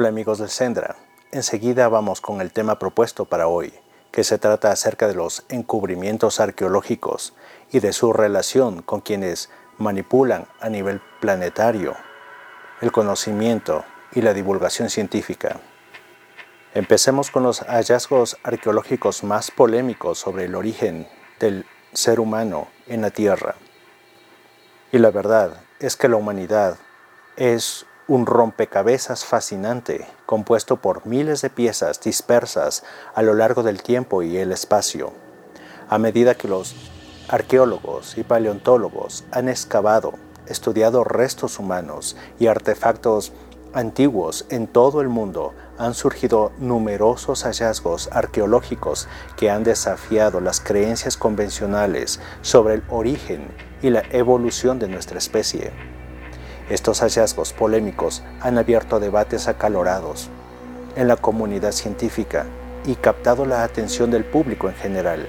Hola amigos del Sendra, enseguida vamos con el tema propuesto para hoy, que se trata acerca de los encubrimientos arqueológicos y de su relación con quienes manipulan a nivel planetario el conocimiento y la divulgación científica. Empecemos con los hallazgos arqueológicos más polémicos sobre el origen del ser humano en la Tierra. Y la verdad es que la humanidad es un rompecabezas fascinante compuesto por miles de piezas dispersas a lo largo del tiempo y el espacio. A medida que los arqueólogos y paleontólogos han excavado, estudiado restos humanos y artefactos antiguos en todo el mundo, han surgido numerosos hallazgos arqueológicos que han desafiado las creencias convencionales sobre el origen y la evolución de nuestra especie. Estos hallazgos polémicos han abierto debates acalorados en la comunidad científica y captado la atención del público en general.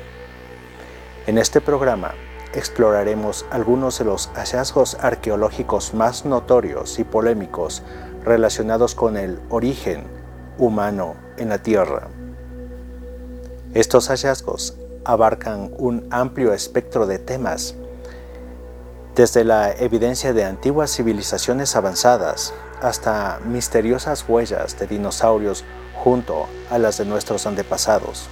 En este programa exploraremos algunos de los hallazgos arqueológicos más notorios y polémicos relacionados con el origen humano en la Tierra. Estos hallazgos abarcan un amplio espectro de temas desde la evidencia de antiguas civilizaciones avanzadas hasta misteriosas huellas de dinosaurios junto a las de nuestros antepasados.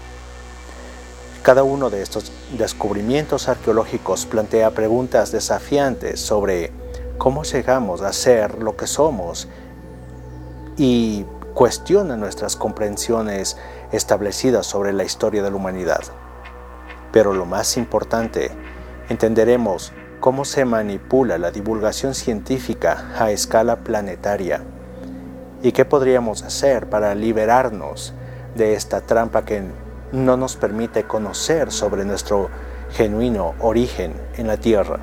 Cada uno de estos descubrimientos arqueológicos plantea preguntas desafiantes sobre cómo llegamos a ser lo que somos y cuestiona nuestras comprensiones establecidas sobre la historia de la humanidad. Pero lo más importante, entenderemos cómo se manipula la divulgación científica a escala planetaria y qué podríamos hacer para liberarnos de esta trampa que no nos permite conocer sobre nuestro genuino origen en la Tierra.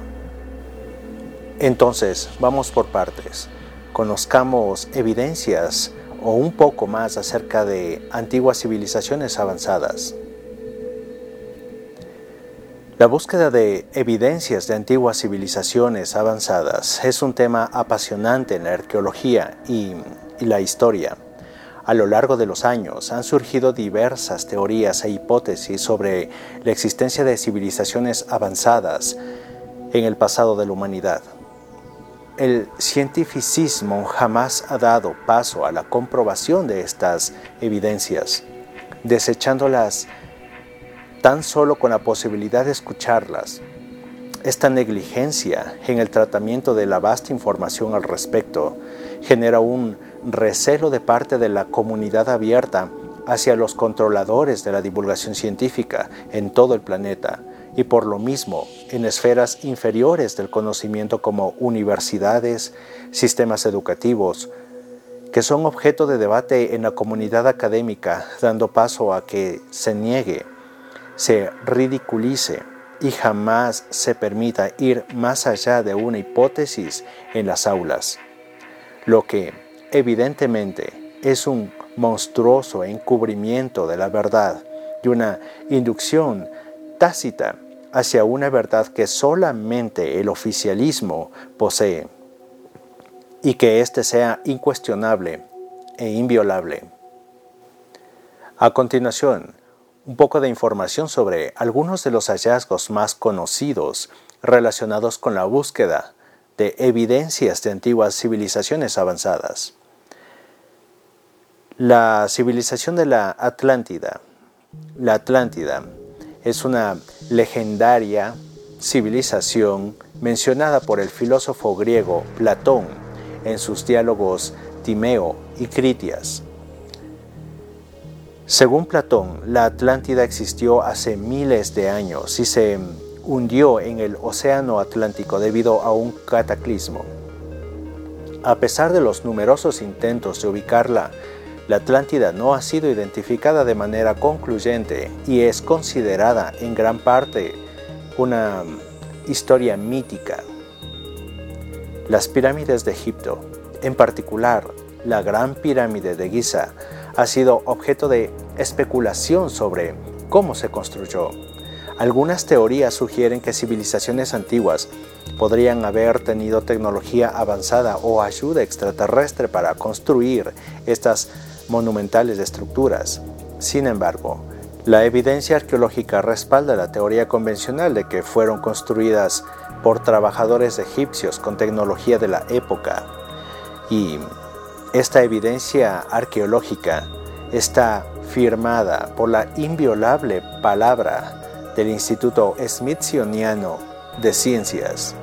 Entonces, vamos por partes. Conozcamos evidencias o un poco más acerca de antiguas civilizaciones avanzadas. La búsqueda de evidencias de antiguas civilizaciones avanzadas es un tema apasionante en la arqueología y, la historia. A lo largo de los años han surgido diversas teorías e hipótesis sobre la existencia de civilizaciones avanzadas en el pasado de la humanidad. El cientificismo jamás ha dado paso a la comprobación de estas evidencias, desechándolas tan solo con la posibilidad de escucharlas. Esta negligencia en el tratamiento de la vasta información al respecto genera un recelo de parte de la comunidad abierta hacia los controladores de la divulgación científica en todo el planeta y por lo mismo en esferas inferiores del conocimiento como universidades, sistemas educativos, que son objeto de debate en la comunidad académica, dando paso a que se niegue se ridiculice y jamás se permita ir más allá de una hipótesis en las aulas, lo que evidentemente es un monstruoso encubrimiento de la verdad y una inducción tácita hacia una verdad que solamente el oficialismo posee y que éste sea incuestionable e inviolable. A continuación, un poco de información sobre algunos de los hallazgos más conocidos relacionados con la búsqueda de evidencias de antiguas civilizaciones avanzadas. La civilización de la Atlántida. La Atlántida es una legendaria civilización mencionada por el filósofo griego Platón en sus diálogos Timeo y Critias según Platón, la Atlántida existió hace miles de años y se hundió en el Océano Atlántico debido a un cataclismo. A pesar de los numerosos intentos de ubicarla, la Atlántida no ha sido identificada de manera concluyente y es considerada en gran parte una historia mítica. Las pirámides de Egipto, en particular la Gran Pirámide de Giza, ha sido objeto de especulación sobre cómo se construyó. Algunas teorías sugieren que civilizaciones antiguas podrían haber tenido tecnología avanzada o ayuda extraterrestre para construir estas monumentales estructuras. Sin embargo, la evidencia arqueológica respalda la teoría convencional de que fueron construidas por trabajadores egipcios con tecnología de la época. Y esta evidencia arqueológica está firmada por la inviolable palabra del Instituto Smithsoniano de Ciencias,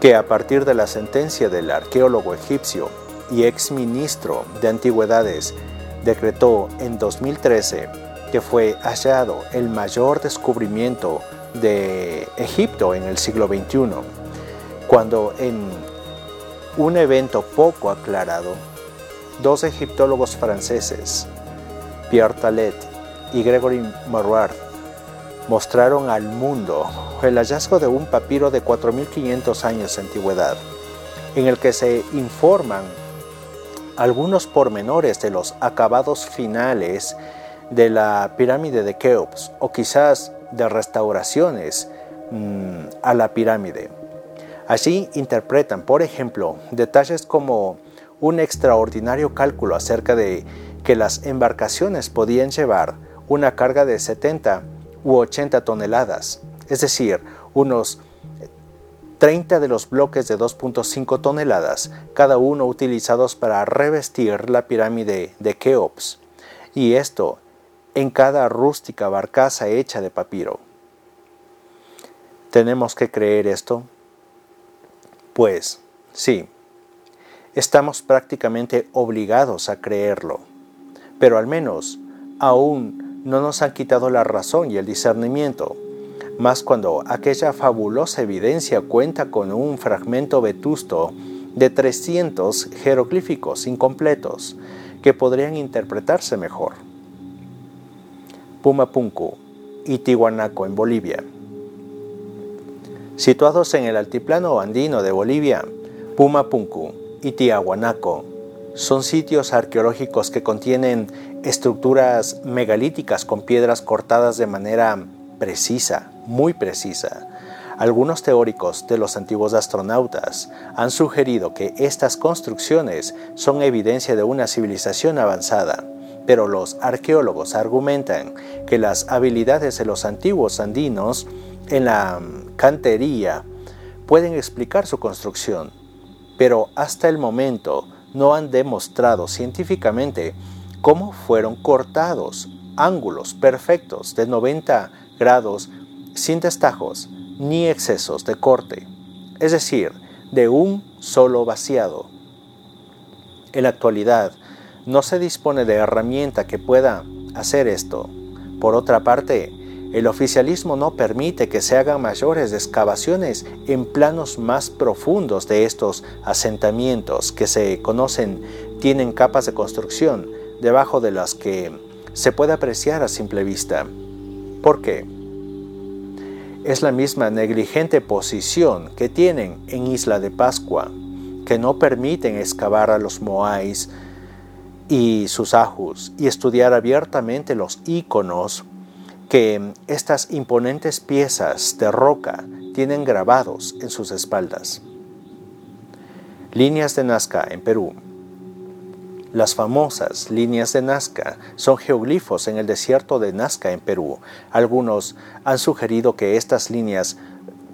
que a partir de la sentencia del arqueólogo egipcio y exministro de Antigüedades decretó en 2013 que fue hallado el mayor descubrimiento de Egipto en el siglo XXI, cuando en un evento poco aclarado, dos egiptólogos franceses, Pierre Talet y Gregory Marouard, mostraron al mundo el hallazgo de un papiro de 4.500 años de antigüedad, en el que se informan algunos pormenores de los acabados finales de la pirámide de Keops o quizás de restauraciones mm, a la pirámide. Allí interpretan, por ejemplo, detalles como un extraordinario cálculo acerca de que las embarcaciones podían llevar una carga de 70 u 80 toneladas, es decir, unos 30 de los bloques de 2.5 toneladas, cada uno utilizados para revestir la pirámide de Keops, y esto en cada rústica barcaza hecha de papiro. ¿Tenemos que creer esto? Pues sí, estamos prácticamente obligados a creerlo, pero al menos aún no nos han quitado la razón y el discernimiento más cuando aquella fabulosa evidencia cuenta con un fragmento vetusto de 300 jeroglíficos incompletos que podrían interpretarse mejor. Pumapunku y Tihuanaco en Bolivia. Situados en el altiplano andino de Bolivia, Pumapunku y Tiahuanaco son sitios arqueológicos que contienen estructuras megalíticas con piedras cortadas de manera precisa, muy precisa. Algunos teóricos de los antiguos astronautas han sugerido que estas construcciones son evidencia de una civilización avanzada, pero los arqueólogos argumentan que las habilidades de los antiguos andinos en la cantería pueden explicar su construcción, pero hasta el momento no han demostrado científicamente cómo fueron cortados ángulos perfectos de 90 grados sin destajos ni excesos de corte, es decir, de un solo vaciado. En la actualidad, no se dispone de herramienta que pueda hacer esto. Por otra parte, el oficialismo no permite que se hagan mayores excavaciones en planos más profundos de estos asentamientos que se conocen tienen capas de construcción debajo de las que se puede apreciar a simple vista. ¿Por qué? es la misma negligente posición que tienen en Isla de Pascua, que no permiten excavar a los moais y sus ajus y estudiar abiertamente los íconos que estas imponentes piezas de roca tienen grabados en sus espaldas. Líneas de Nazca en Perú. Las famosas líneas de Nazca son geoglifos en el desierto de Nazca en Perú. Algunos han sugerido que estas líneas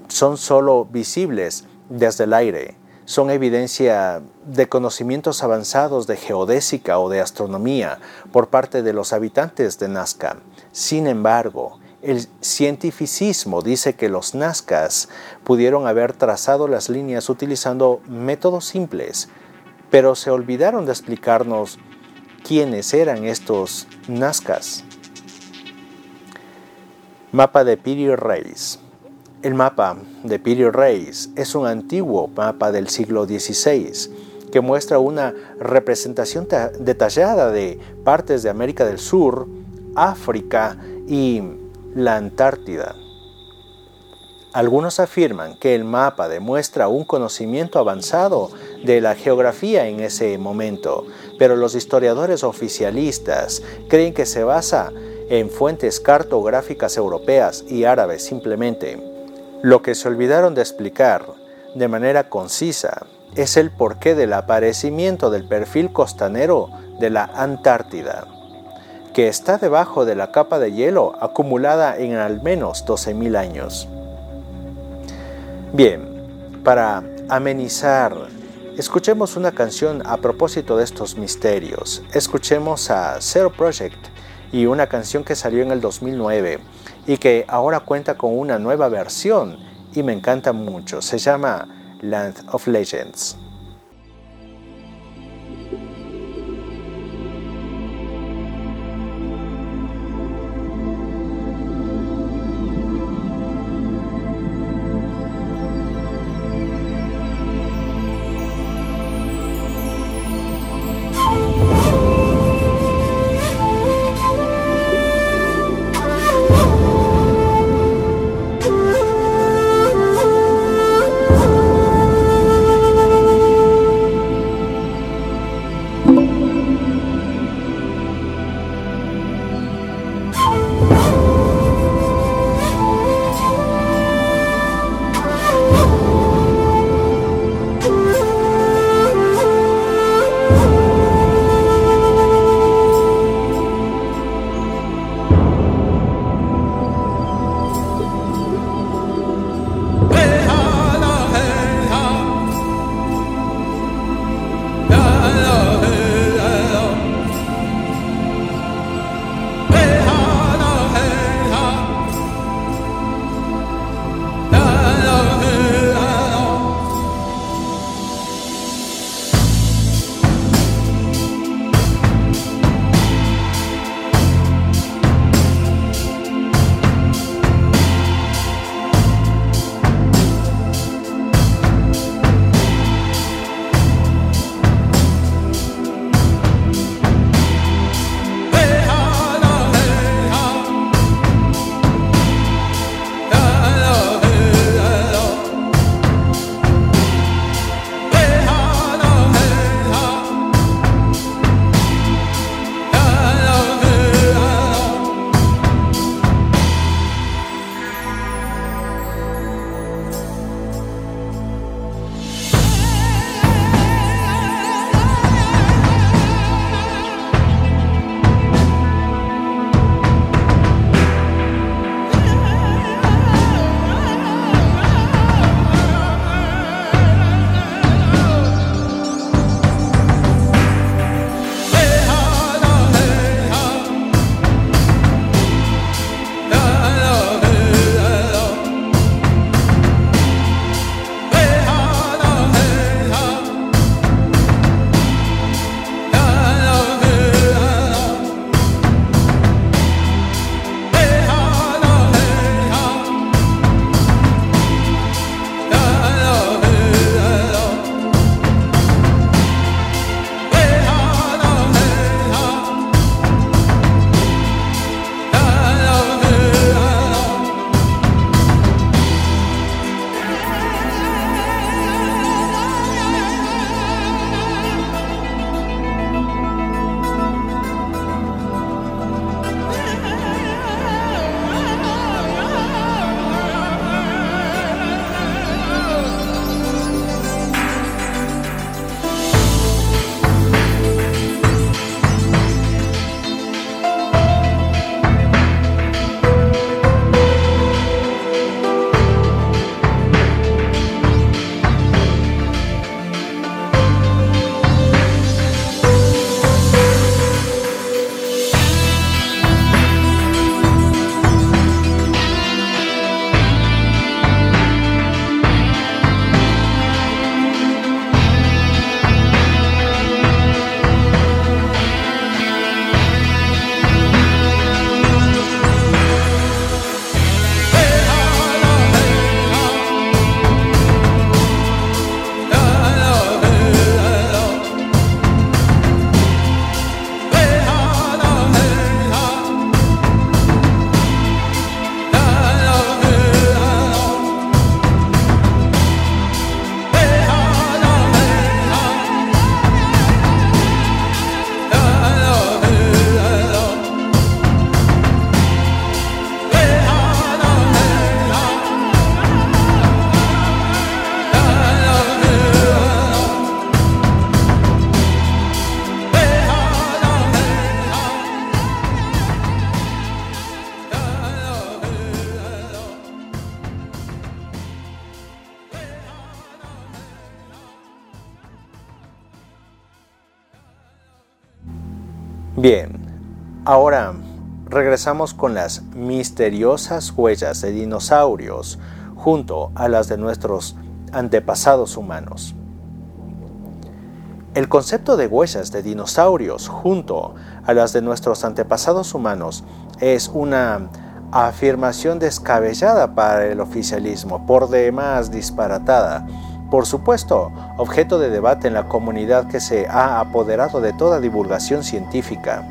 son solo visibles desde el aire. Son evidencia de conocimientos avanzados de geodésica o de astronomía por parte de los habitantes de Nazca. Sin embargo, el cientificismo dice que los nazcas pudieron haber trazado las líneas utilizando métodos simples, pero se olvidaron de explicarnos quiénes eran estos Nazcas. Mapa de Piri Reis. El mapa de Piri Reis es un antiguo mapa del siglo XVI que muestra una representación detallada de partes de América del Sur, África y la Antártida. Algunos afirman que el mapa demuestra un conocimiento avanzado de la geografía en ese momento, pero los historiadores oficialistas creen que se basa en fuentes cartográficas europeas y árabes simplemente. Lo que se olvidaron de explicar de manera concisa es el porqué del aparecimiento del perfil costanero de la Antártida, que está debajo de la capa de hielo acumulada en al menos 12.000 años. Bien, para amenizar, escuchemos una canción a propósito de estos misterios. Escuchemos a Zero Project y una canción que salió en el 2009 y que ahora cuenta con una nueva versión y me encanta mucho. Se llama Land of Legends. Bien, ahora regresamos con las misteriosas huellas de dinosaurios junto a las de nuestros antepasados humanos. El concepto de huellas de dinosaurios junto a las de nuestros antepasados humanos es una afirmación descabellada para el oficialismo, por demás disparatada, por supuesto, objeto de debate en la comunidad que se ha apoderado de toda divulgación científica.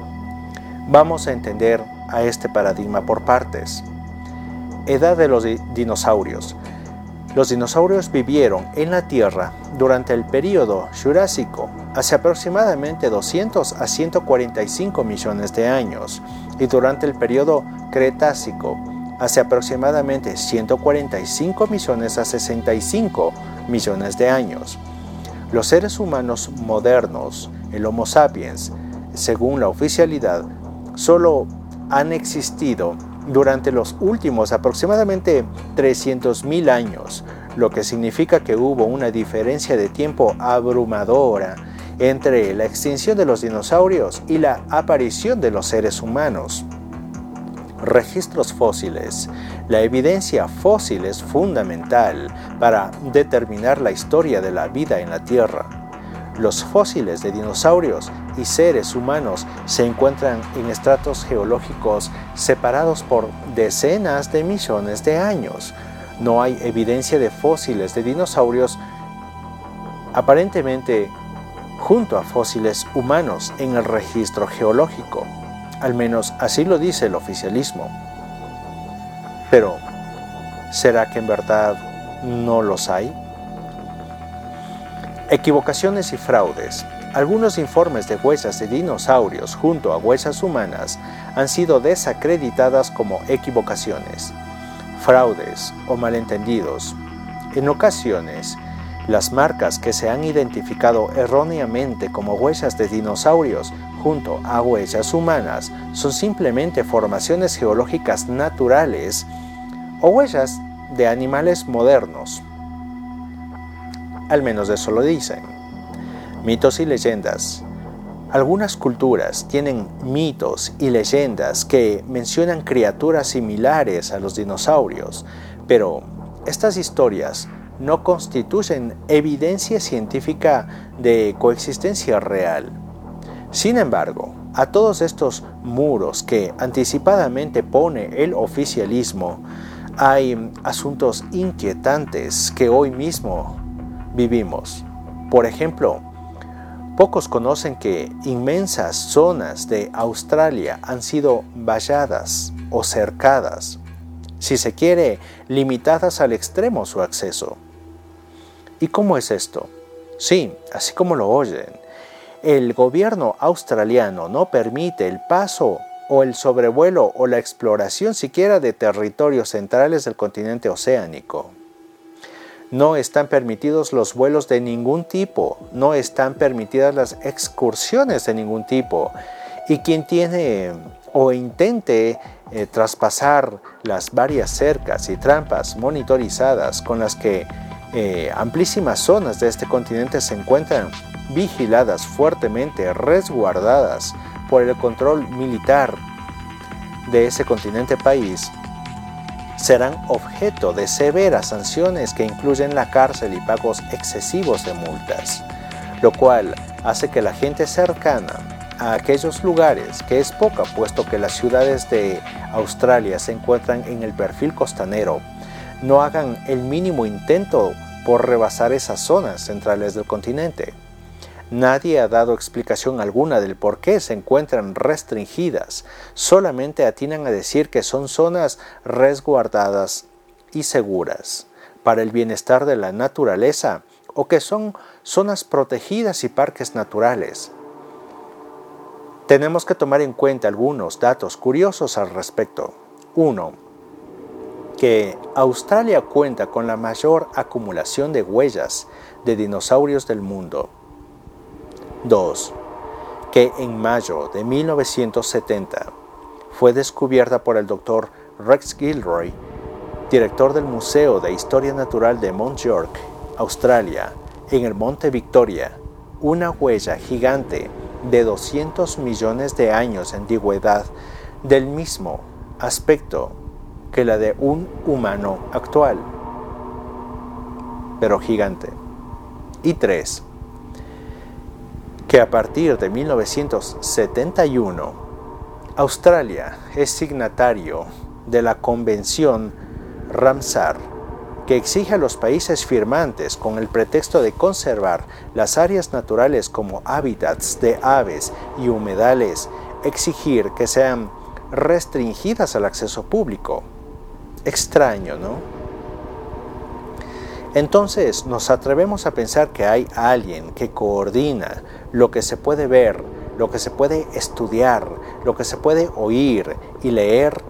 Vamos a entender a este paradigma por partes. Edad de los dinosaurios. Los dinosaurios vivieron en la Tierra durante el período Jurásico, hace aproximadamente 200 a 145 millones de años, y durante el período Cretácico, hace aproximadamente 145 millones a 65 millones de años. Los seres humanos modernos, el Homo sapiens, según la oficialidad, solo han existido durante los últimos aproximadamente 300.000 años, lo que significa que hubo una diferencia de tiempo abrumadora entre la extinción de los dinosaurios y la aparición de los seres humanos registros fósiles. La evidencia fósil es fundamental para determinar la historia de la vida en la Tierra. Los fósiles de dinosaurios y seres humanos se encuentran en estratos geológicos separados por decenas de millones de años. No hay evidencia de fósiles de dinosaurios aparentemente junto a fósiles humanos en el registro geológico. Al menos así lo dice el oficialismo. Pero, ¿será que en verdad no los hay? Equivocaciones y fraudes. Algunos informes de huellas de dinosaurios junto a huellas humanas han sido desacreditadas como equivocaciones, fraudes o malentendidos. En ocasiones, las marcas que se han identificado erróneamente como huellas de dinosaurios junto a huellas humanas son simplemente formaciones geológicas naturales o huellas de animales modernos. Al menos eso lo dicen. Mitos y leyendas. Algunas culturas tienen mitos y leyendas que mencionan criaturas similares a los dinosaurios, pero estas historias no constituyen evidencia científica de coexistencia real. Sin embargo, a todos estos muros que anticipadamente pone el oficialismo, hay asuntos inquietantes que hoy mismo vivimos. Por ejemplo, pocos conocen que inmensas zonas de Australia han sido valladas o cercadas, si se quiere, limitadas al extremo su acceso. ¿Y cómo es esto? Sí, así como lo oyen, el gobierno australiano no permite el paso o el sobrevuelo o la exploración siquiera de territorios centrales del continente oceánico. No están permitidos los vuelos de ningún tipo, no están permitidas las excursiones de ningún tipo. Y quien tiene o intente eh, traspasar las varias cercas y trampas monitorizadas con las que eh, amplísimas zonas de este continente se encuentran vigiladas fuertemente, resguardadas por el control militar de ese continente país, serán objeto de severas sanciones que incluyen la cárcel y pagos excesivos de multas, lo cual hace que la gente cercana a aquellos lugares, que es poca puesto que las ciudades de Australia se encuentran en el perfil costanero, no hagan el mínimo intento por rebasar esas zonas centrales del continente. Nadie ha dado explicación alguna del por qué se encuentran restringidas, solamente atinan a decir que son zonas resguardadas y seguras para el bienestar de la naturaleza o que son zonas protegidas y parques naturales. Tenemos que tomar en cuenta algunos datos curiosos al respecto. 1 que Australia cuenta con la mayor acumulación de huellas de dinosaurios del mundo. 2. Que en mayo de 1970 fue descubierta por el doctor Rex Gilroy, director del Museo de Historia Natural de Mount York, Australia, en el Monte Victoria, una huella gigante de 200 millones de años de antigüedad del mismo aspecto que la de un humano actual, pero gigante. Y tres, que a partir de 1971, Australia es signatario de la Convención Ramsar, que exige a los países firmantes, con el pretexto de conservar las áreas naturales como hábitats de aves y humedales, exigir que sean restringidas al acceso público. Extraño, ¿no? Entonces nos atrevemos a pensar que hay alguien que coordina lo que se puede ver, lo que se puede estudiar, lo que se puede oír y leer.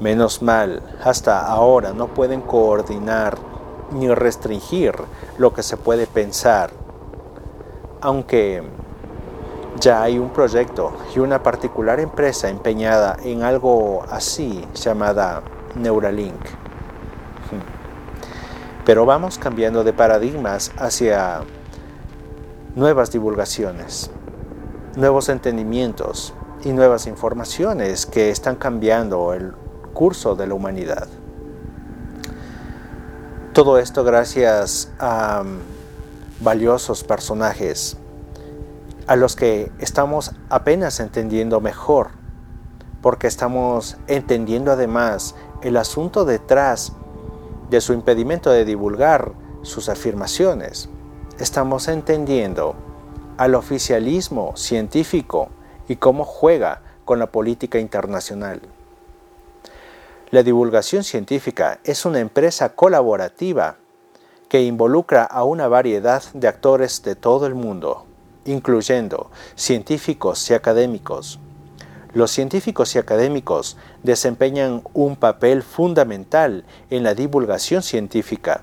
Menos mal, hasta ahora no pueden coordinar ni restringir lo que se puede pensar, aunque ya hay un proyecto y una particular empresa empeñada en algo así llamada Neuralink. Pero vamos cambiando de paradigmas hacia nuevas divulgaciones, nuevos entendimientos y nuevas informaciones que están cambiando el curso de la humanidad. Todo esto gracias a valiosos personajes a los que estamos apenas entendiendo mejor, porque estamos entendiendo además el asunto detrás de su impedimento de divulgar sus afirmaciones. Estamos entendiendo al oficialismo científico y cómo juega con la política internacional. La divulgación científica es una empresa colaborativa que involucra a una variedad de actores de todo el mundo incluyendo científicos y académicos. Los científicos y académicos desempeñan un papel fundamental en la divulgación científica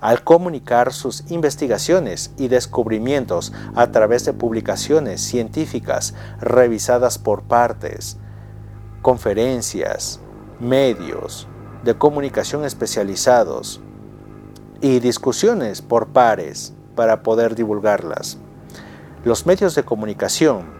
al comunicar sus investigaciones y descubrimientos a través de publicaciones científicas revisadas por partes, conferencias, medios de comunicación especializados y discusiones por pares para poder divulgarlas. Los medios de comunicación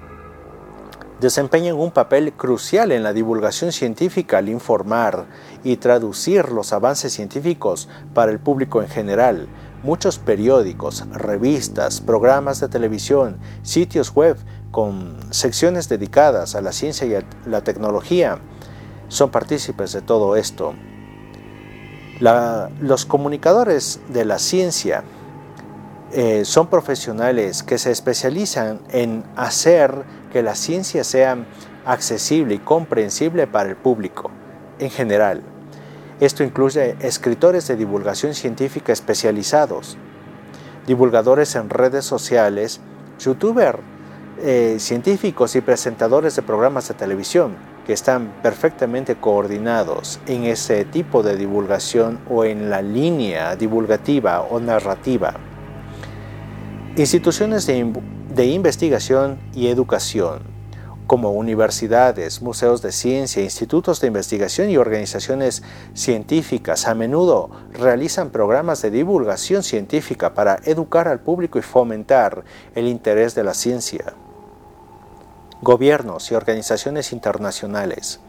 desempeñan un papel crucial en la divulgación científica al informar y traducir los avances científicos para el público en general. Muchos periódicos, revistas, programas de televisión, sitios web con secciones dedicadas a la ciencia y a la tecnología son partícipes de todo esto. los comunicadores de la ciencia eh, son profesionales que se especializan en hacer que la ciencia sea accesible y comprensible para el público en general. Esto incluye escritores de divulgación científica especializados, divulgadores en redes sociales, youtubers, eh, científicos y presentadores de programas de televisión que están perfectamente coordinados en ese tipo de divulgación o en la línea divulgativa o narrativa. Instituciones de, investigación y educación, como universidades, museos de ciencia, institutos de investigación y organizaciones científicas, a menudo realizan programas de divulgación científica para educar al público y fomentar el interés de la ciencia. Gobiernos y organizaciones internacionales.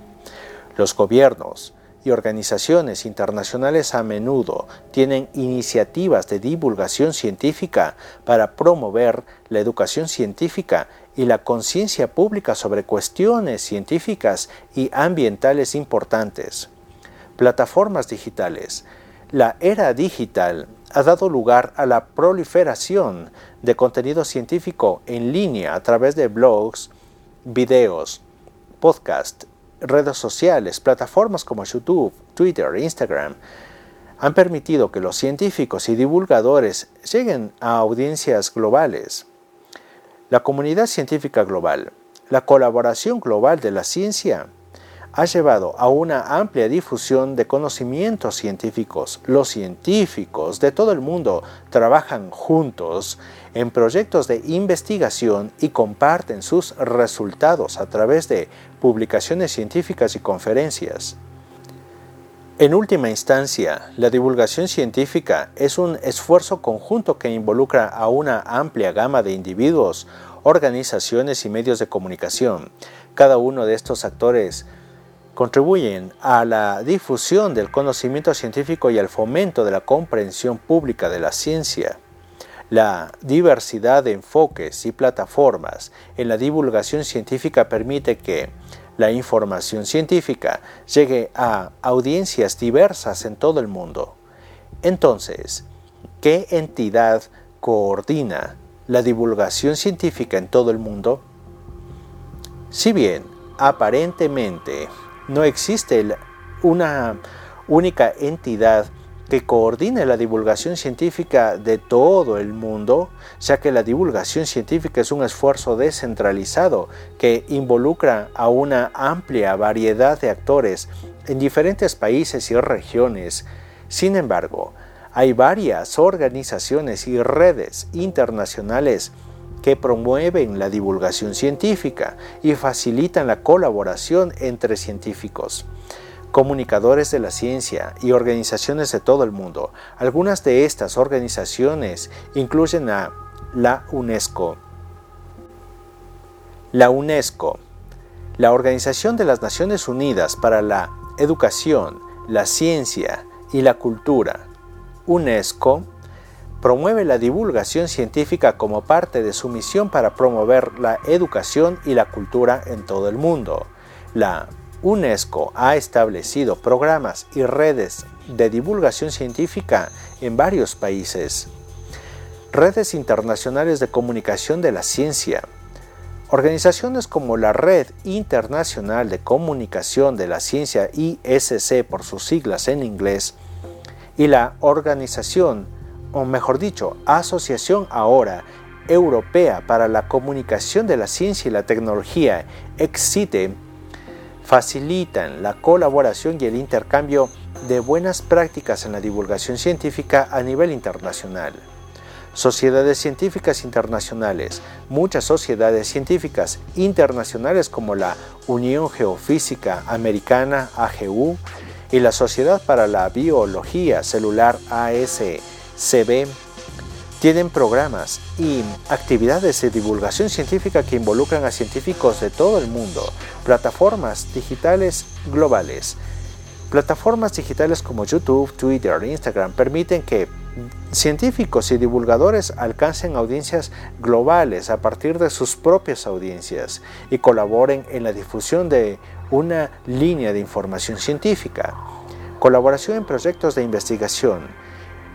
Los gobiernos, y organizaciones internacionales a menudo tienen iniciativas de divulgación científica para promover la educación científica y la conciencia pública sobre cuestiones científicas y ambientales importantes. Plataformas digitales. La era digital ha dado lugar a la proliferación de contenido científico en línea a través de blogs, videos, podcasts redes sociales, plataformas como YouTube, Twitter, Instagram, han permitido que los científicos y divulgadores lleguen a audiencias globales. La comunidad científica global, la colaboración global de la ciencia, ha llevado a una amplia difusión de conocimientos científicos. Los científicos de todo el mundo trabajan juntos en proyectos de investigación y comparten sus resultados a través de publicaciones científicas y conferencias. En última instancia, la divulgación científica es un esfuerzo conjunto que involucra a una amplia gama de individuos organizaciones y medios de comunicación. Cada uno de estos actores contribuyen a la difusión del conocimiento científico y al fomento de la comprensión pública de la ciencia. La diversidad de enfoques y plataformas en la divulgación científica permite que la información científica llegue a audiencias diversas en todo el mundo. Entonces, ¿qué entidad coordina la divulgación científica en todo el mundo? Si bien aparentemente no existe una única entidad que coordine la divulgación científica de todo el mundo, ya que la divulgación científica es un esfuerzo descentralizado que involucra a una amplia variedad de actores en diferentes países y regiones. Sin embargo, hay varias organizaciones y redes internacionales que promueven la divulgación científica y facilitan la colaboración entre científicos, comunicadores de la ciencia y organizaciones de todo el mundo. Algunas de estas organizaciones incluyen a la UNESCO. La UNESCO, la Organización de las Naciones Unidas para la Educación, la Ciencia y la Cultura, UNESCO, promueve la divulgación científica como parte de su misión para promover la educación y la cultura en todo el mundo. La UNESCO ha establecido programas y redes de divulgación científica en varios países. Redes internacionales de comunicación de la ciencia. Organizaciones como la Red Internacional de Comunicación de la Ciencia ISC por sus siglas en inglés y la Organización o mejor dicho, Asociación Ahora Europea para la Comunicación de la Ciencia y la Tecnología, EXCITE, facilitan la colaboración y el intercambio de buenas prácticas en la divulgación científica a nivel internacional. Sociedades científicas internacionales. Muchas sociedades científicas internacionales como la Unión Geofísica Americana AGU y la Sociedad para la Biología Celular ve tienen programas y actividades de divulgación científica que involucran a científicos de todo el mundo, plataformas digitales globales. Plataformas digitales como YouTube, Twitter, Instagram permiten que científicos y divulgadores alcancen audiencias globales a partir de sus propias audiencias y colaboren en la difusión de una línea de información científica. Colaboración en proyectos de investigación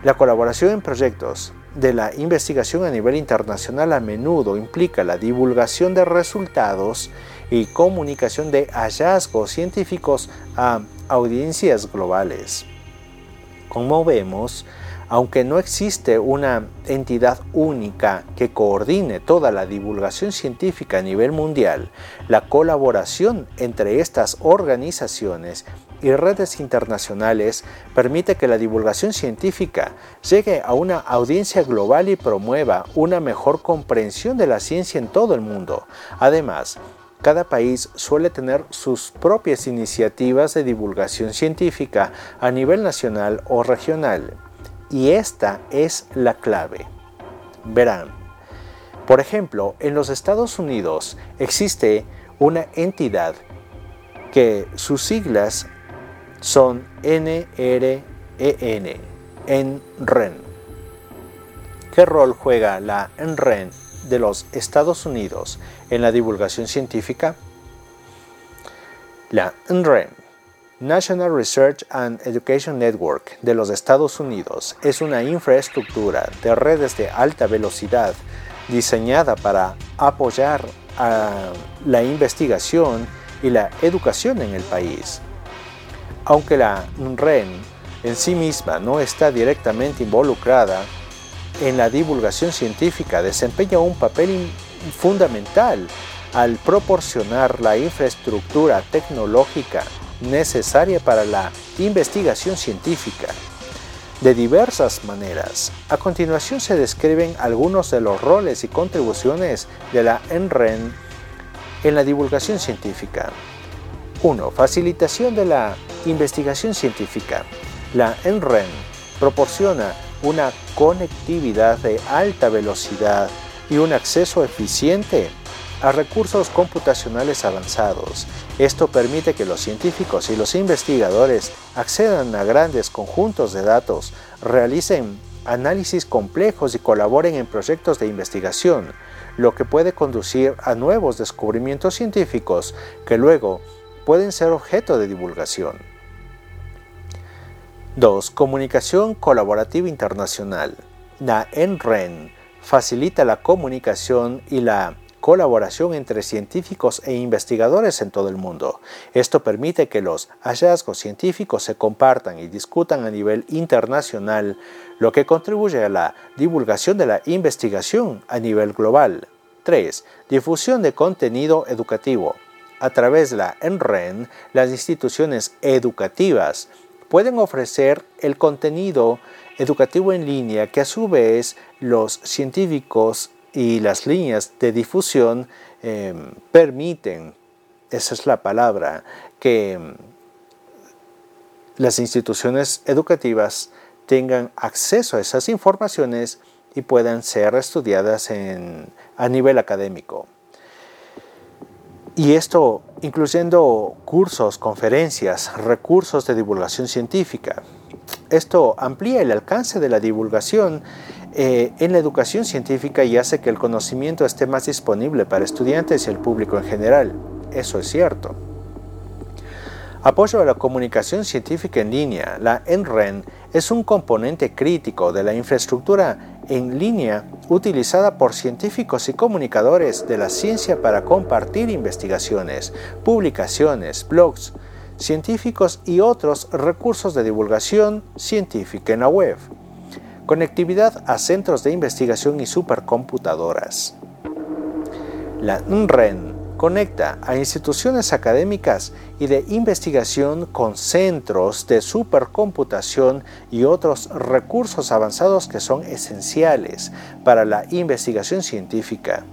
la colaboración en proyectos de la investigación a nivel internacional a menudo implica la divulgación de resultados y comunicación de hallazgos científicos a audiencias globales. Como vemos, aunque no existe una entidad única que coordine toda la divulgación científica a nivel mundial, la colaboración entre estas organizaciones y redes internacionales permite que la divulgación científica llegue a una audiencia global y promueva una mejor comprensión de la ciencia en todo el mundo. Además, cada país suele tener sus propias iniciativas de divulgación científica a nivel nacional o regional. Y esta es la clave. Verán, por ejemplo, en los Estados Unidos existe una entidad que sus siglas son NREN, NREN. ¿Qué rol juega la NREN de los Estados Unidos en la divulgación científica? La NREN, National Research and Education Network de los Estados Unidos, es una infraestructura de redes de alta velocidad diseñada para apoyar la investigación y la educación en el país. Aunque la REN en sí misma no está directamente involucrada en la divulgación científica, desempeña un papel fundamental al proporcionar la infraestructura tecnológica necesaria para la investigación científica. De diversas maneras, a continuación se describen algunos de los roles y contribuciones de la NREN en la divulgación científica. 1. Facilitación de la investigación científica. La NREN proporciona una conectividad de alta velocidad y un acceso eficiente a recursos computacionales avanzados. Esto permite que los científicos y los investigadores accedan a grandes conjuntos de datos, realicen análisis complejos y colaboren en proyectos de investigación, lo que puede conducir a nuevos descubrimientos científicos que luego pueden ser objeto de divulgación. 2. Comunicación colaborativa internacional. La NREN facilita la comunicación y la colaboración entre científicos e investigadores en todo el mundo. Esto permite que los hallazgos científicos se compartan y discutan a nivel internacional, lo que contribuye a la divulgación de la investigación a nivel global. 3. Difusión de contenido educativo. A través de la NREN, las instituciones educativas pueden ofrecer el contenido educativo en línea que a su vez los científicos y las líneas de difusión em, permiten, esa es la palabra, que em, las instituciones educativas tengan acceso a esas informaciones y puedan ser estudiadas a nivel académico. Y esto incluyendo cursos, conferencias, recursos de divulgación científica. Esto amplía el alcance de la divulgación eh, en la educación científica y hace que el conocimiento esté más disponible para estudiantes y el público en general. Eso es cierto. Apoyo a la comunicación científica en línea. La NREN es un componente crítico de la infraestructura en línea utilizada por científicos y comunicadores de la ciencia para compartir investigaciones, publicaciones, blogs científicos y otros recursos de divulgación científica en la web conectividad a centros de investigación y supercomputadoras. La NREN conecta a instituciones académicas y de investigación con centros de supercomputación y otros recursos avanzados que son esenciales para la investigación científica.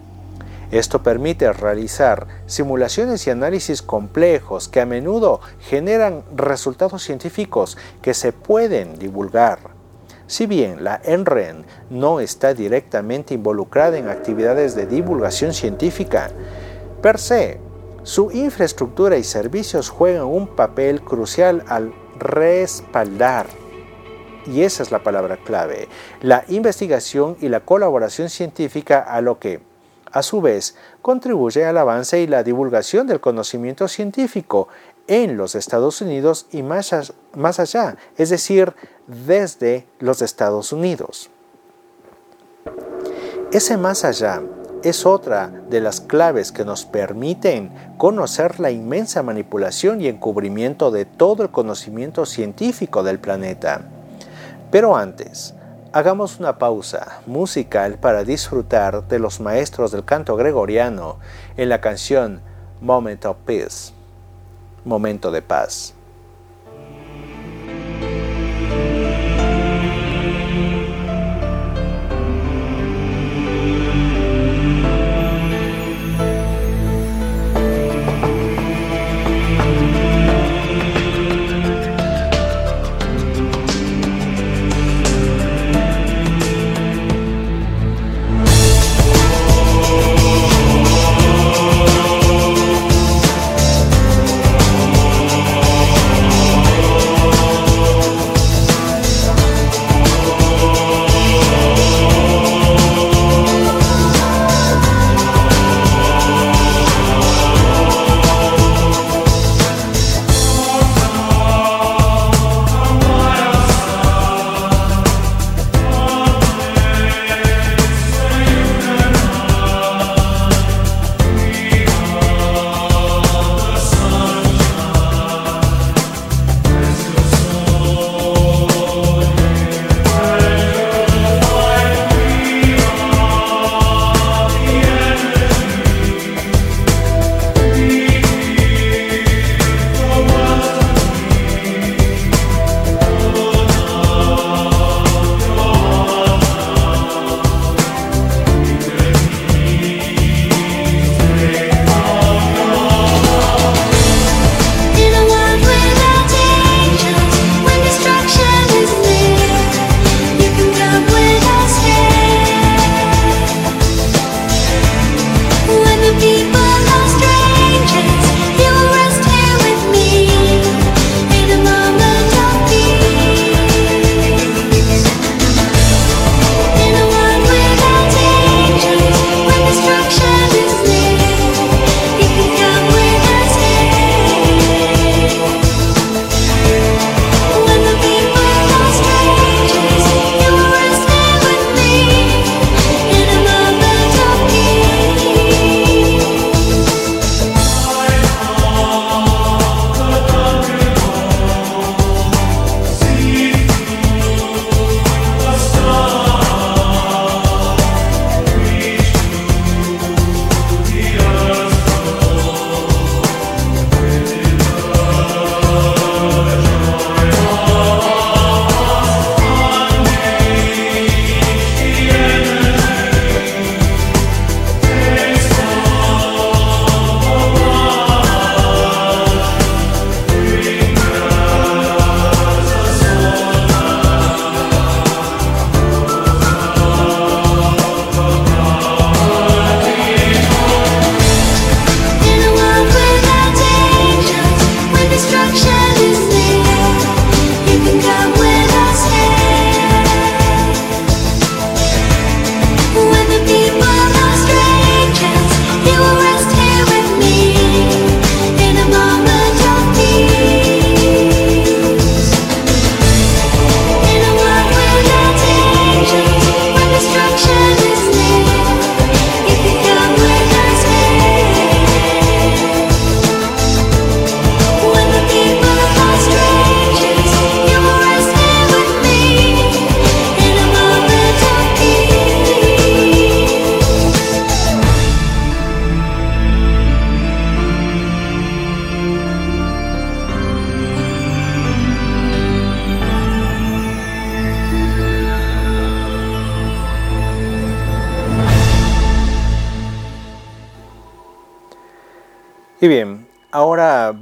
Esto permite realizar simulaciones y análisis complejos que a menudo generan resultados científicos que se pueden divulgar. Si bien la NREN no está directamente involucrada en actividades de divulgación científica, per se, su infraestructura y servicios juegan un papel crucial al respaldar, y esa es la palabra clave, la investigación y la colaboración científica a lo que, a su vez, contribuye al avance y la divulgación del conocimiento científico en los Estados Unidos y más, allá, es decir, desde los Estados Unidos. Ese más allá es otra de las claves que nos permiten conocer la inmensa manipulación y encubrimiento de todo el conocimiento científico del planeta. Pero antes, hagamos una pausa musical para disfrutar de los maestros del canto gregoriano en la canción Moment of Peace momento de paz.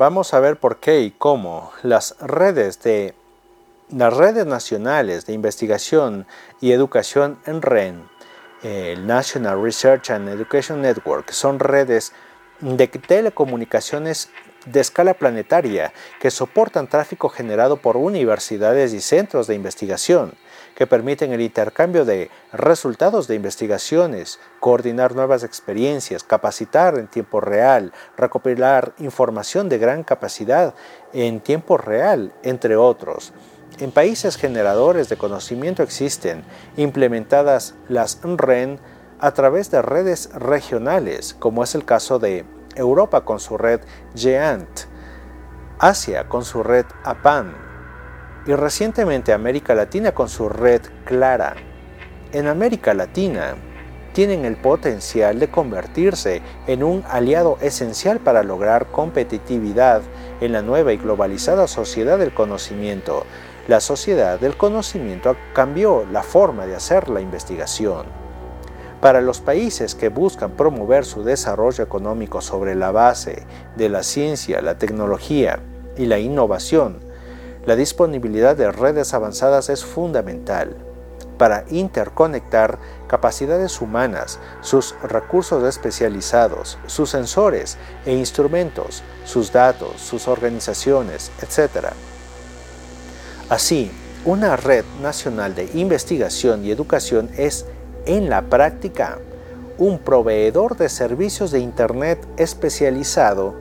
Vamos a ver por qué y cómo las redes de las redes nacionales de investigación y educación en REN, el National Research and Education Network, son redes de telecomunicaciones de escala planetaria que soportan tráfico generado por universidades y centros de investigación, que permiten el intercambio de resultados de investigaciones, coordinar nuevas experiencias, capacitar en tiempo real, recopilar información de gran capacidad en tiempo real, entre otros. En países generadores de conocimiento existen implementadas las REN a través de redes regionales, como es el caso de Europa con su red GEANT, Asia con su red APAN y recientemente América Latina con su red Clara. En América Latina tienen el potencial de convertirse en un aliado esencial para lograr competitividad en la nueva y globalizada sociedad del conocimiento. La sociedad del conocimiento cambió la forma de hacer la investigación. Para los países que buscan promover su desarrollo económico sobre la base de la ciencia, la tecnología y la innovación, la disponibilidad de redes avanzadas es fundamental para interconectar capacidades humanas, sus recursos especializados, sus sensores e instrumentos, sus datos, sus organizaciones, etc. Así, una red nacional de investigación y educación es en la práctica un proveedor de servicios de Internet especializado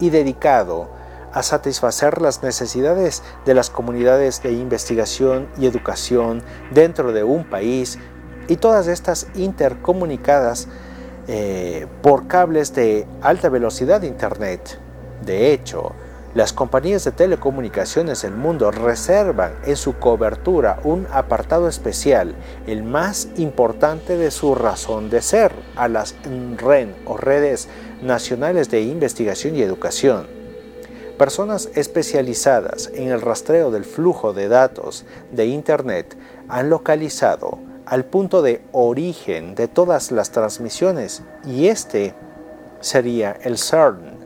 y dedicado a satisfacer las necesidades de las comunidades de investigación y educación dentro de un país y todas estas intercomunicadas eh, por cables de alta velocidad de Internet. De hecho, las compañías de telecomunicaciones del mundo reservan en su cobertura un apartado especial, el más importante de su razón de ser, a las REN o redes nacionales de investigación y educación. Personas especializadas en el rastreo del flujo de datos de Internet han localizado al punto de origen de todas las transmisiones y este sería el CERN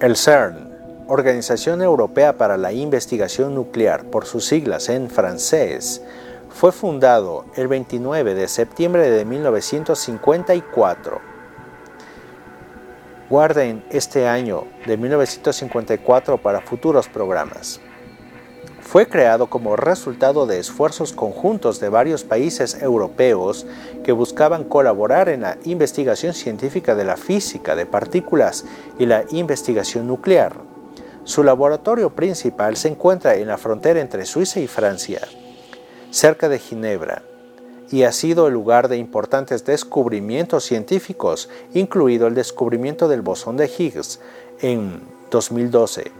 el CERN, Organización Europea para la Investigación Nuclear, por sus siglas en francés, fue fundado el 29 de septiembre de 1954. Guarden este año de 1954 para futuros programas fue creado como resultado de esfuerzos conjuntos de varios países europeos que buscaban colaborar en la investigación científica de la física de partículas y la investigación nuclear. Su laboratorio principal se encuentra en la frontera entre Suiza y Francia, cerca de Ginebra, y ha sido el lugar de importantes descubrimientos científicos, incluido el descubrimiento del bosón de Higgs en 2012.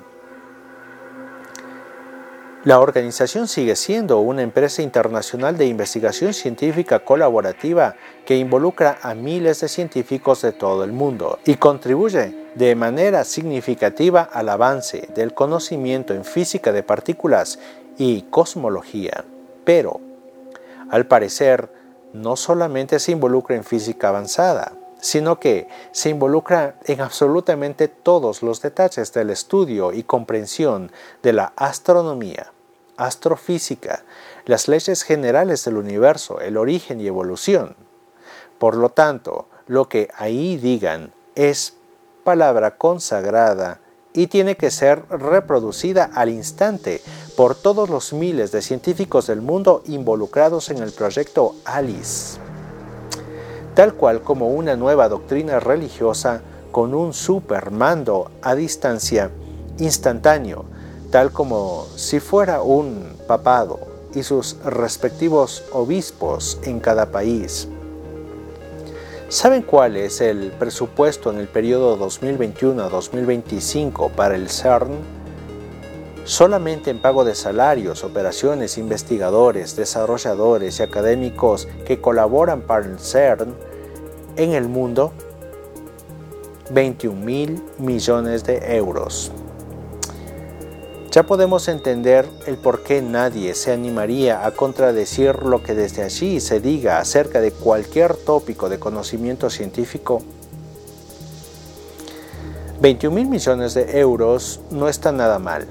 La organización sigue siendo una empresa internacional de investigación científica colaborativa que involucra a miles de científicos de todo el mundo y contribuye de manera significativa al avance del conocimiento en física de partículas y cosmología. Pero, al parecer, no solamente se involucra en física avanzada, sino que se involucra en absolutamente todos los detalles del estudio y comprensión de la astronomía, astrofísica, las leyes generales del universo, el origen y evolución. Por lo tanto, lo que ahí digan es palabra consagrada y tiene que ser reproducida al instante por todos los miles de científicos del mundo involucrados en el proyecto ALICE tal cual como una nueva doctrina religiosa con un supermando a distancia instantáneo, tal como si fuera un papado y sus respectivos obispos en cada país. ¿Saben cuál es el presupuesto en el periodo 2021-2025 para el CERN? Solamente en pago de salarios, operaciones, investigadores, desarrolladores y académicos que colaboran para el CERN en el mundo 21 mil millones de euros. Ya podemos entender el por qué nadie se animaría a contradecir lo que desde allí se diga acerca de cualquier tópico de conocimiento científico. 21 mil millones de euros no está nada mal.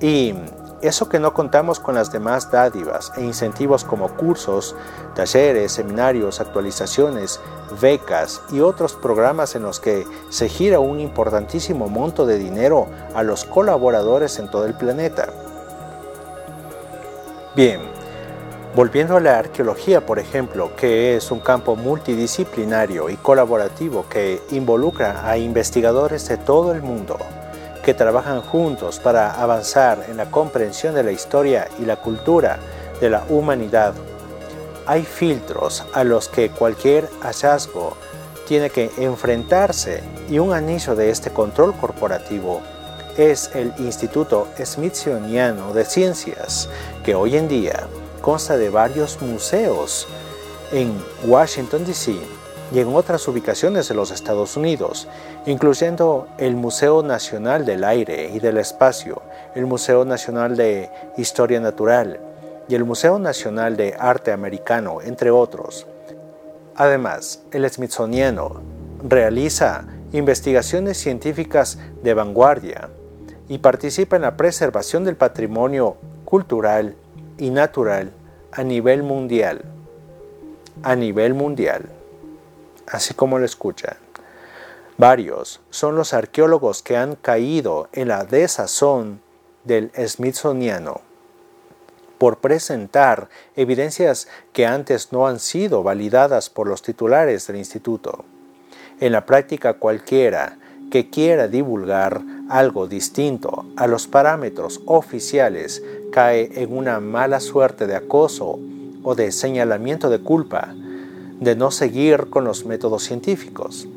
Y eso que no contamos con las demás dádivas e incentivos como cursos, talleres, seminarios, actualizaciones, becas y otros programas en los que se gira un importantísimo monto de dinero a los colaboradores en todo el planeta. Bien, volviendo a la arqueología, por ejemplo, que es un campo multidisciplinario y colaborativo que involucra a investigadores de todo el mundo que trabajan juntos para avanzar en la comprensión de la historia y la cultura de la humanidad. Hay filtros a los que cualquier hallazgo tiene que enfrentarse y un anillo de este control corporativo es el Instituto Smithsoniano de Ciencias, que hoy en día consta de varios museos en Washington, D.C y en otras ubicaciones de los Estados Unidos, incluyendo el Museo Nacional del Aire y del Espacio, el Museo Nacional de Historia Natural y el Museo Nacional de Arte Americano, entre otros. Además, el Smithsoniano realiza investigaciones científicas de vanguardia y participa en la preservación del patrimonio cultural y natural a nivel mundial. A nivel mundial así como lo escuchan. Varios son los arqueólogos que han caído en la desazón del Smithsoniano por presentar evidencias que antes no han sido validadas por los titulares del instituto. En la práctica cualquiera que quiera divulgar algo distinto a los parámetros oficiales cae en una mala suerte de acoso o de señalamiento de culpa de no seguir con los métodos científicos.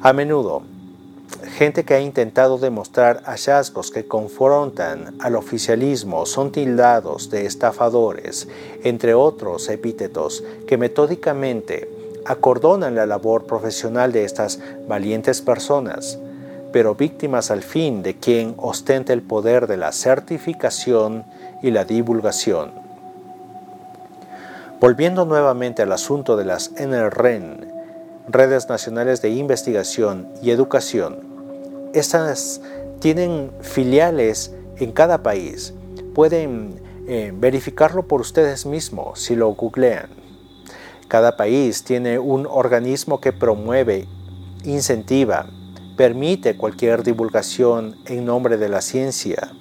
A menudo, gente que ha intentado demostrar hallazgos que confrontan al oficialismo son tildados de estafadores, entre otros epítetos que metódicamente acordonan la labor profesional de estas valientes personas, pero víctimas al fin de quien ostenta el poder de la certificación y la divulgación. Volviendo nuevamente al asunto de las NREN, Redes Nacionales de Investigación y Educación, estas tienen filiales en cada país. Pueden eh, verificarlo por ustedes mismos si lo googlean. Cada país tiene un organismo que promueve, incentiva, permite cualquier divulgación en nombre de la ciencia.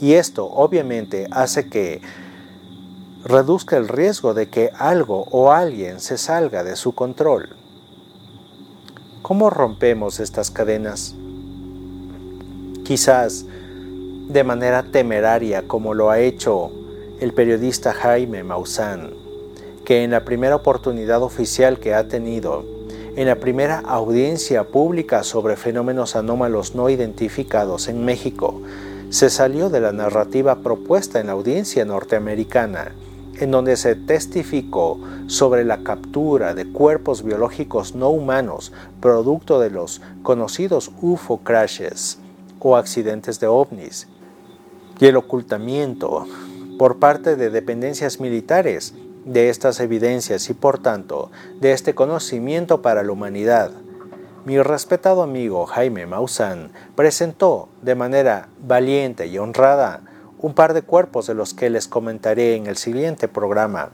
Y esto obviamente hace que reduzca el riesgo de que algo o alguien se salga de su control. ¿Cómo rompemos estas cadenas? Quizás de manera temeraria como lo ha hecho el periodista Jaime Maussan, que en la primera oportunidad oficial que ha tenido, en la primera audiencia pública sobre fenómenos anómalos no identificados en México, se salió de la narrativa propuesta en la audiencia norteamericana en donde se testificó sobre la captura de cuerpos biológicos no humanos producto de los conocidos UFO crashes o accidentes de ovnis y el ocultamiento por parte de dependencias militares de estas evidencias y por tanto de este conocimiento para la humanidad. Mi respetado amigo Jaime Maussan presentó de manera valiente y honrada un par de cuerpos de los que les comentaré en el siguiente programa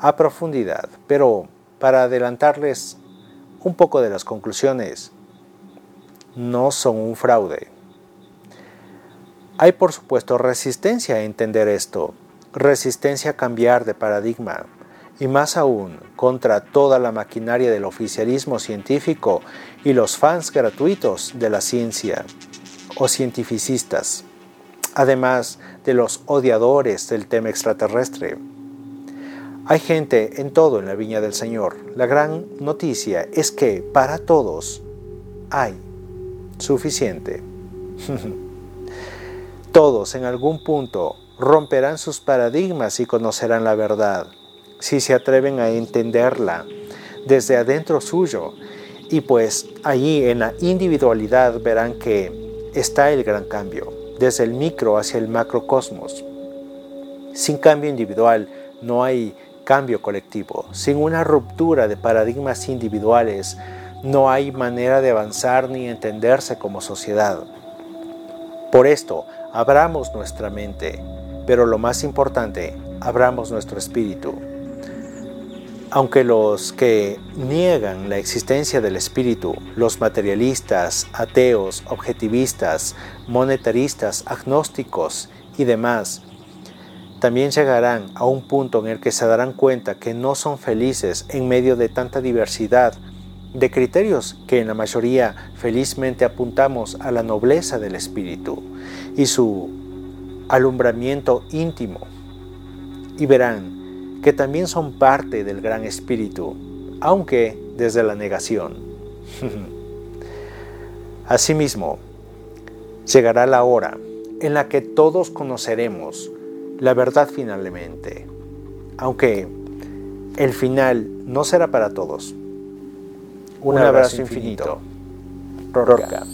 a profundidad, pero para adelantarles un poco de las conclusiones, no son un fraude. Hay por supuesto resistencia a entender esto, resistencia a cambiar de paradigma, y más aún contra toda la maquinaria del oficialismo científico y los fans gratuitos de la ciencia o cientificistas además de los odiadores del tema extraterrestre. Hay gente en todo en la viña del Señor. La gran noticia es que para todos hay suficiente. todos en algún punto romperán sus paradigmas y conocerán la verdad, si se atreven a entenderla desde adentro suyo. Y pues allí en la individualidad verán que está el gran cambio desde el micro hacia el macrocosmos. Sin cambio individual no hay cambio colectivo. Sin una ruptura de paradigmas individuales no hay manera de avanzar ni entenderse como sociedad. Por esto, abramos nuestra mente, pero lo más importante, abramos nuestro espíritu. Aunque los que niegan la existencia del espíritu, los materialistas, ateos, objetivistas, monetaristas, agnósticos y demás, también llegarán a un punto en el que se darán cuenta que no son felices en medio de tanta diversidad de criterios que en la mayoría felizmente apuntamos a la nobleza del espíritu y su alumbramiento íntimo. Y verán que también son parte del gran espíritu, aunque desde la negación. Asimismo, llegará la hora en la que todos conoceremos la verdad finalmente, aunque el final no será para todos. Un, abrazo, infinito. Rorca.